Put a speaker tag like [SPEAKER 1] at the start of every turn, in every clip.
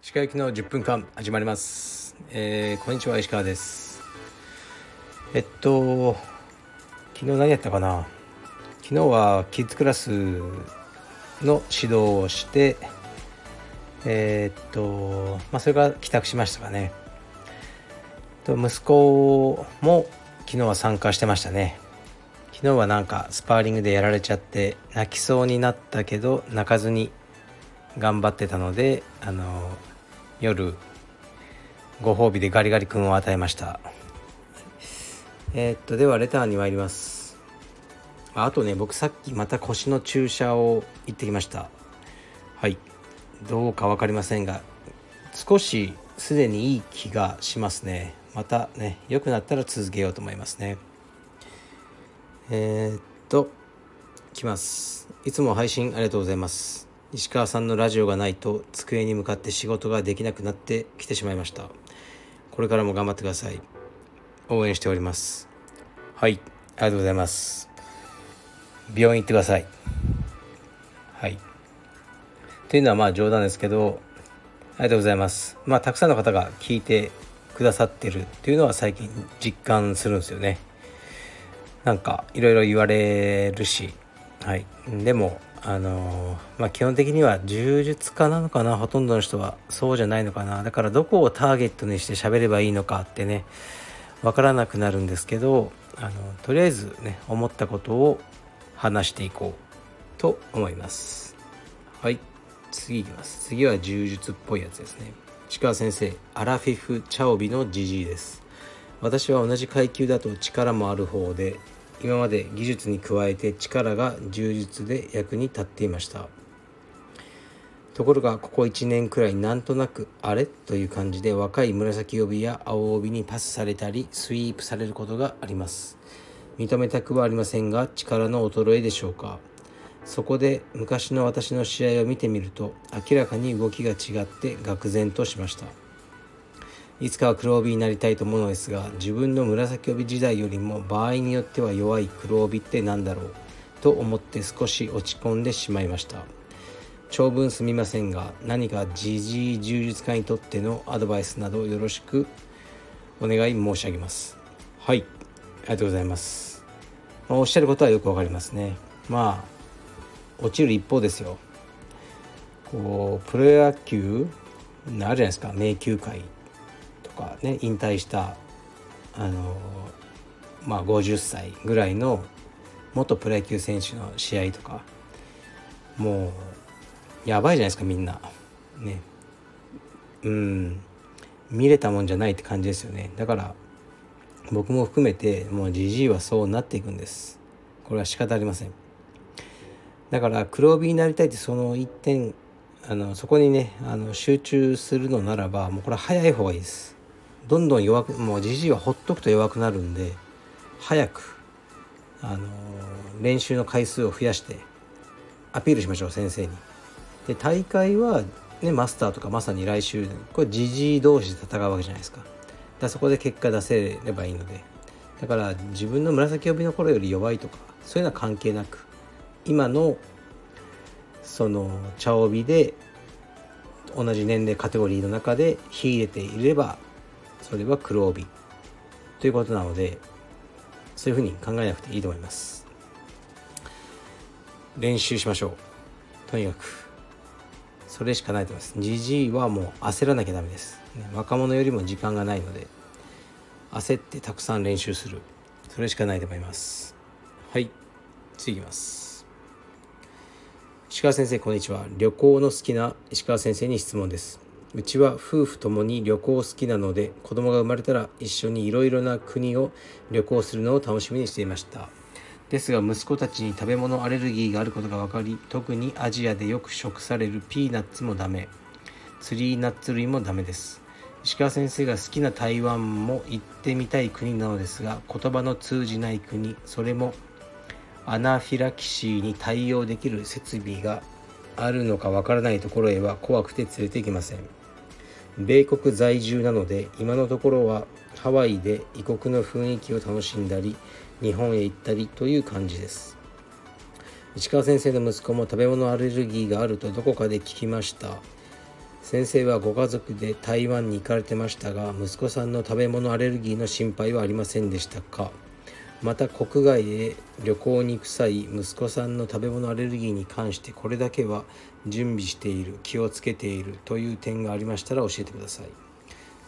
[SPEAKER 1] 石川行きの10分間始まります、えー、こんにちは石川です。えっと昨日何やったかな？昨日はキッズクラスの指導をしてえーっとまあそれから帰宅しましたかね。と息子も昨日は参加してましたね。昨日はなんかスパーリングでやられちゃって泣きそうになったけど泣かずに頑張ってたのであの夜ご褒美でガリガリ君を与えました。えーっとではレターに参ります。あとね僕さっきまた腰の注射を行ってきました。はい。どうか分かりませんが少しすでにいい気がしますね。またね良くなったら続けようと思いますね。えー、っときます。いつも配信ありがとうございます。石川さんのラジオがないと机に向かって仕事ができなくなってきてしまいました。これからも頑張ってください。応援しております。はいありがとうございます。病院行ってください。はい。というのはまあ冗談ですけどありがとうございます。まあたくさんの方が聞いてくださってるっていうのは最近実感するんですよね。なんかいろいろ言われるしはい。でもあのまあ基本的には柔術家なのかな？ほとんどの人はそうじゃないのかな？だからどこをターゲットにして喋ればいいのかってね分からなくなるんですけどあのとりあえずね思ったことを話していこうと思います。はい。次いきます。次は柔術っぽいやつですね。石川先生アラフィフチャオビのジジイです。私は同じ階級だと力もある方で今まで技術に加えて力が柔術で役に立っていました。ところがここ1年くらいなんとなくあれという感じで若い紫帯や青帯にパスされたりスイープされることがあります。認めたくはありませんが力の衰えでしょうか。そこで昔の私の試合を見てみると明らかに動きが違って愕然としました。いつかは黒帯になりたいと思うのですが自分の紫帯時代よりも場合によっては弱い黒帯って何だろうと思って少し落ち込んでしまいました。長文すみませんが何か時事柔術家にとってのアドバイスなどよろしくお願い申し上げます。はいありがとうございます、ま、おっしゃることはよくわかりますね。まあ落ちる一方ですよ。こうプロ野球あるじゃないですか迷宮会。かね引退したあのまあ50歳ぐらいの元プロ野球選手の試合とかもうやばいじゃないですかみんな。ね。うん。見れたもんじゃないって感じですよね。だから僕も含めてもうじじいはそうなっていくんです。これは仕方ありません。だから黒帯になりたいってその一点あのそこにねあの集中するのならばもうこれは早い方がいいです。どんどん弱くもうじじいはほっとくと弱くなるんで早くあの練習の回数を増やしてアピールしましょう先生に。で大会はねマスターとかまさに来週これじじい同士で戦うわけじゃないですか。だそこで結果出せればいいので。だから自分の紫帯の頃より弱いとかそういうのは関係なく今のその茶帯で同じ年齢カテゴリーの中で秀でていればそれは黒帯。ということなのでそういうふうに考えなくていいと思います。練習しましょう。とにかく。それしかないと思います。GG はもう焦らなきゃダメです、ね、若者よりも時間がないので焦ってたくさん練習する。それしかないと思います。はい。次いきます。石川先生こんにちは。旅行の好きな石川先生に質問です。うちは夫婦ともに旅行好きなので子供が生まれたら一緒にいろいろな国を旅行するのを楽しみにしていました。ですが息子たちに食べ物アレルギーがあることが分かり特にアジアでよく食されるピーナッツもダメ。ツリーナッツ類もダメです。石川先生が好きな台湾も行ってみたい国なのですが言葉の通じない国それもアナフィラキシーに対応できる設備があるのかわからないところへは怖くて連れて行けません。米国在住なので今のところはハワイで異国の雰囲気を楽しんだり日本へ行ったりという感じです。市川先生の息子も食べ物アレルギーがあるとどこかで聞きました。先生はご家族で台湾に行かれてましたが息子さんの食べ物アレルギーの心配はありませんでしたか？また国外へ旅行に行く際息子さんの食べ物アレルギーに関してこれだけは準備している気をつけているという点がありましたら教えてください。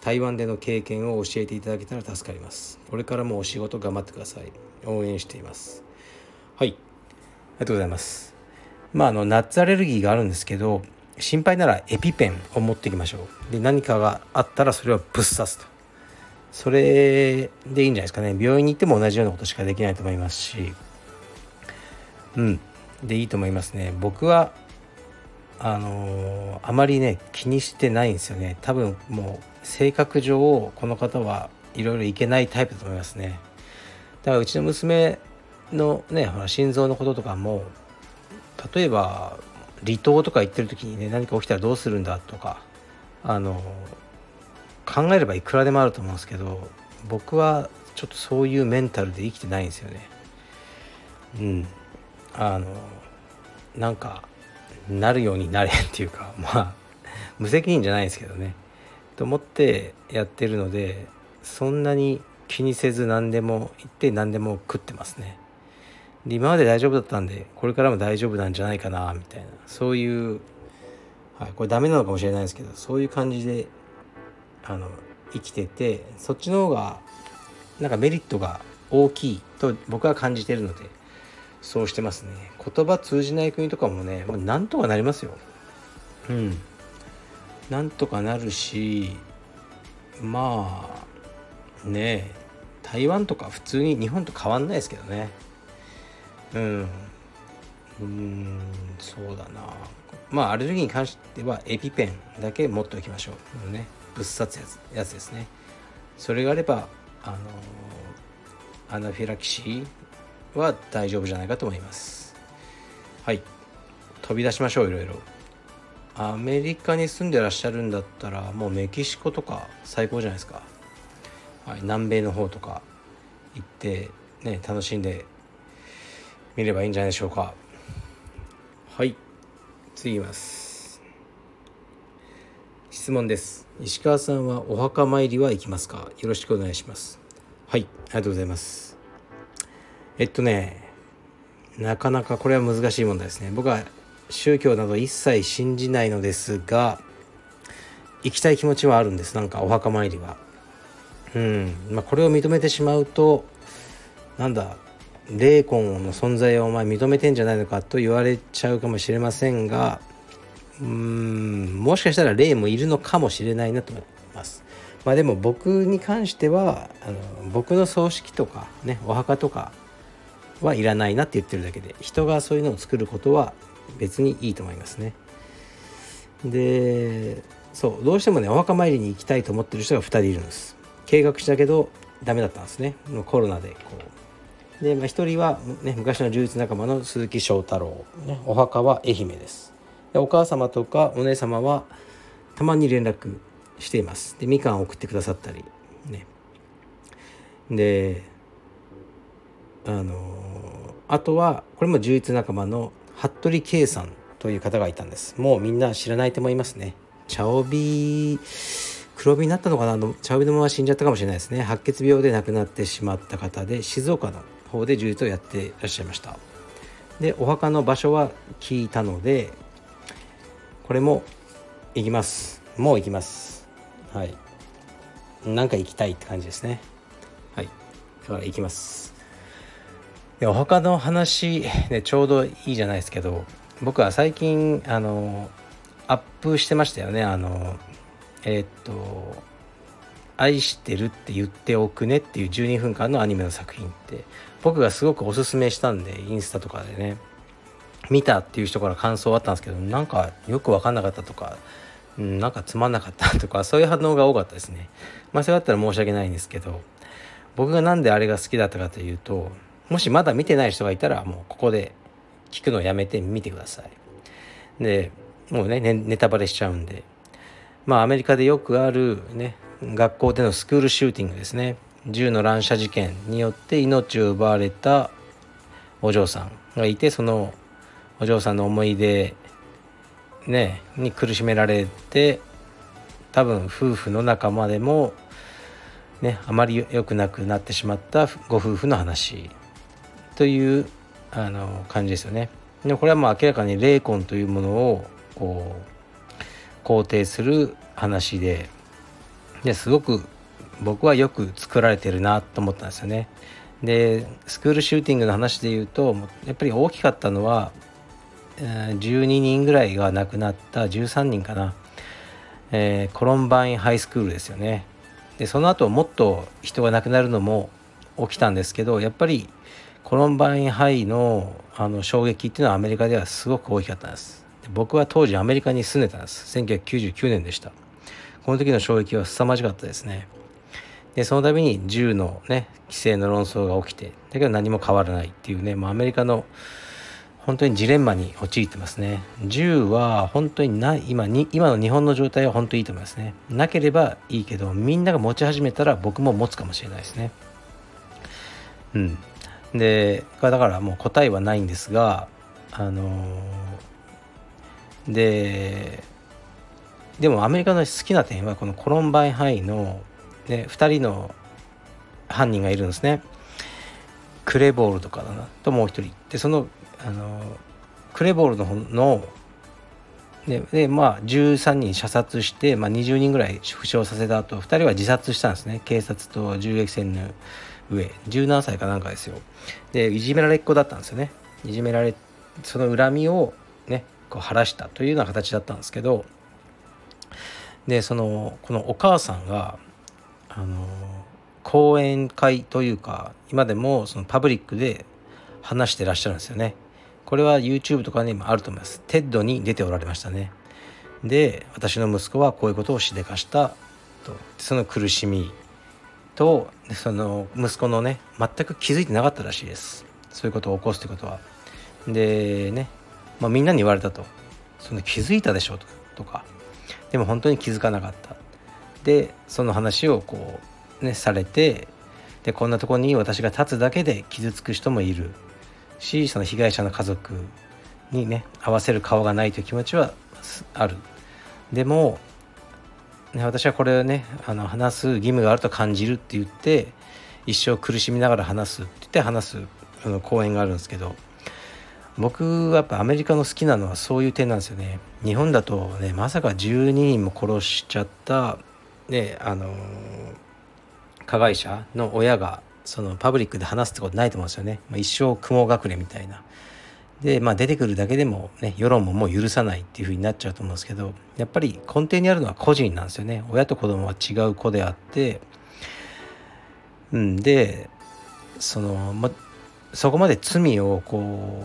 [SPEAKER 1] 台湾での経験を教えていただけたら助かります。これからもお仕事頑張ってください。応援しています。はい。ありがとうございます。まああのナッツアレルギーがあるんですけど心配ならエピペンを持っていきましょう。で何かがあったらそれをぶっ刺すと。それでいいんじゃないですかね。病院に行っても同じようなことしかできないと思いますし。うん。でいいと思いますね。僕はあのー、あまりね気にしてないんですよね。多分もう性格上この方はいろいろいけないタイプだと思いますね。だからうちの娘のねほら心臓のこととかも例えば離島とか行ってる時にね何か起きたらどうするんだとかあの考えればいくらでもあると思うんですけど僕はちょっとそういうメンタルで生きてないんですよね。うん。あのなんかなるようになれっていうか まあ無責任じゃないですけどね。と思ってやってるのでそんなに気にせず何でも言って何でも食ってますね。で今まで大丈夫だったんでこれからも大丈夫なんじゃないかなみたいな。そういう、はい、これダメなのかもしれないですけどそういう感じであの生きててそっちの方がなんかメリットが大きいと僕は感じてるのでそうしてますね。言葉通じない国とかもね、まあ、なんとかなりますよ。うん。なんとかなるしまあね台湾とか普通に日本と変わんないですけどね。うん。うんそうだな。まあアレルギーに関してはエピペンだけ持っておきましょう。ね。ぶっ刺すやつやつですね。それがあればあのアナフィラキシーは大丈夫じゃないかと思います。はい。飛び出しましょういろいろ。アメリカに住んでらっしゃるんだったらもうメキシコとか最高じゃないですか、はい、南米の方とか行ってね楽しんでみればいいんじゃないでしょうか。はい。次いきます。質問です。石川さんはお墓参りは行きますか？よろしくお願いします。はいありがとうございます。えっとねなかなかこれは難しい問題ですね。僕は宗教など一切信じないのですが行きたい気持ちはあるんです。なんかお墓参りは。うんまあこれを認めてしまうとなんだ霊魂の存在をお前認めてんじゃないのかと言われちゃうかもしれませんがうーんもしかしたら霊もいるのかもしれないなと思います。まあでも僕に関してはあの僕の葬式とかねお墓とかはいらないなって言ってるだけで人がそういうのを作ることは別にいいと思いますね。でそうどうしてもねお墓参りに行きたいと思ってる人が2人いるんです。計画したけどダメだったんですねコロナでこうで、まあ、1人は、ね、昔の充実仲間の鈴木翔太郎、ね、お墓は愛媛ですお母様とかお姉様はたまに連絡しています。でみかんを送ってくださったり。ね。であのあとはこれも充実仲間の服部圭さんという方がいたんです。もうみんな知らないと思いますね。茶帯黒帯になったのかな？茶帯のまま死んじゃったかもしれないですね。白血病で亡くなってしまった方で静岡の方で充実をやっていらっしゃいました。でお墓の場所は聞いたのでこれも行きます。もう行きます。はい。なんか行きたいって感じですね。はい。だから行きます。でお墓の話でちょうどいいじゃないですけど僕は最近あのアップしてましたよね。あのえー、っと愛してるって言っておくねっていう12分間のアニメの作品って僕がすごくおすすめしたんでインスタとかでね見たっていう人から感想あったんですけどなんかよく分かんなかったとかなんかつまんなかったとかそういう反応が多かったですね。まあそれだったら申し訳ないんですけど僕が何であれが好きだったかというともしまだ見てない人がいたらもうここで聞くのをやめて見てください。でもうねネタバレしちゃうんで。まあアメリカでよくあるね学校でのスクールシューティングですね。銃の乱射事件によって命を奪われたお嬢さんがいてそのお嬢さんの思い出ねに苦しめられて多分夫婦の仲間でもねあまり良くなくなってしまったご夫婦の話というあの感じですよね。でこれはもう明らかに霊魂というものをこう肯定する話でですごく僕はよく作られてるなと思ったんですよね。でスクールシューティングの話で言うとやっぱり大きかったのは12人ぐらいが亡くなった13人かな、えー、コロンバインハイスクールですよね。でその後もっと人が亡くなるのも起きたんですけどやっぱりコロンバインハイのあの衝撃っていうのはアメリカではすごく大きかったんです。僕は当時アメリカに住んでたんです。1999年でした。この時の衝撃は凄まじかったですね。でその度に銃のね規制の論争が起きてだけど何も変わらないっていうね、まあ、アメリカの本当にジレンマに陥ってますね。銃は本当にない今に今の日本の状態は本当にいいと思いますね。なければいいけどみんなが持ち始めたら僕も持つかもしれないですね。うん。でだからもう答えはないんですがあのー、ででもアメリカの好きな点はこのコロンバインハイの、ね、2人の犯人がいるんですね。クレボールとかだなともう一人でそのあのクレボールののででまあ13人射殺して、まあ、20人ぐらい負傷させた後2人は自殺したんですね。警察と銃撃戦の上。17歳かなんかですよ。でいじめられっ子だったんですよね。いじめられその恨みをねこう晴らしたというような形だったんですけどでそのこのお母さんがあの講演会というか今でもそのパブリックで話してらっしゃるんですよね。これは YouTube とかにもあると思います。 TED に出ておられましたね。で私の息子はこういうことをしでかしたと。その苦しみとその息子のね全く気づいてなかったらしいです。そういうことを起こすってことは。でね、まあ、みんなに言われたと。その気づいたでしょうと。か。でも本当に気づかなかった。でその話をこうねされてでこんなとこに私が立つだけで傷つく人もいる。しその被害者の家族にね合わせる顔がないという気持ちはあるでもね、私はこれをねあの話す義務があると感じるって言って一生苦しみながら話すって言って話すあの講演があるんですけど僕はやっぱアメリカの好きなのはそういう点なんですよね。日本だとねまさか12人も殺しちゃったねあの加害者の親がそのパブリックで話すってことないと思うんですよね。まあ、一生雲隠れみたいな。で、まあ、出てくるだけでも、ね、世論ももう許さないっていうふうになっちゃうと思うんですけどやっぱり根底にあるのは個人なんですよね親と子供は違う子であってうんでその、ま、そこまで罪をこ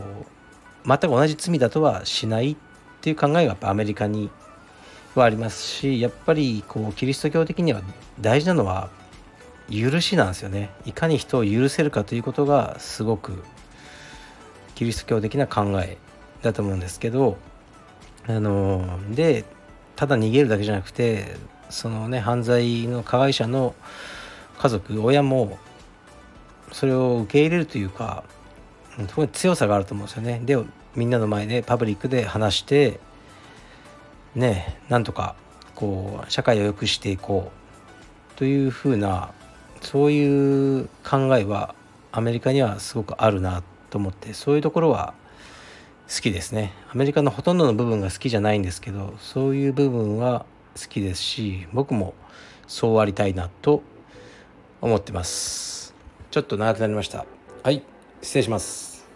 [SPEAKER 1] う全く同じ罪だとはしないっていう考えがやっぱアメリカにはありますしやっぱりこうキリスト教的には大事なのは許しなんですよねいかに人を許せるかということがすごくキリスト教的な考えだと思うんですけどあのでただ逃げるだけじゃなくてそのね犯罪の加害者の家族親もそれを受け入れるというかすごい強さがあると思うんですよね。でみんなの前でパブリックで話してねなんとかこう社会を良くしていこうというふうなそういう考えはアメリカにはすごくあるなと思ってそういうところは好きですね。アメリカのほとんどの部分が好きじゃないんですけどそういう部分は好きですし僕もそうありたいなと思ってます。ちょっと長くなりました。はい失礼します。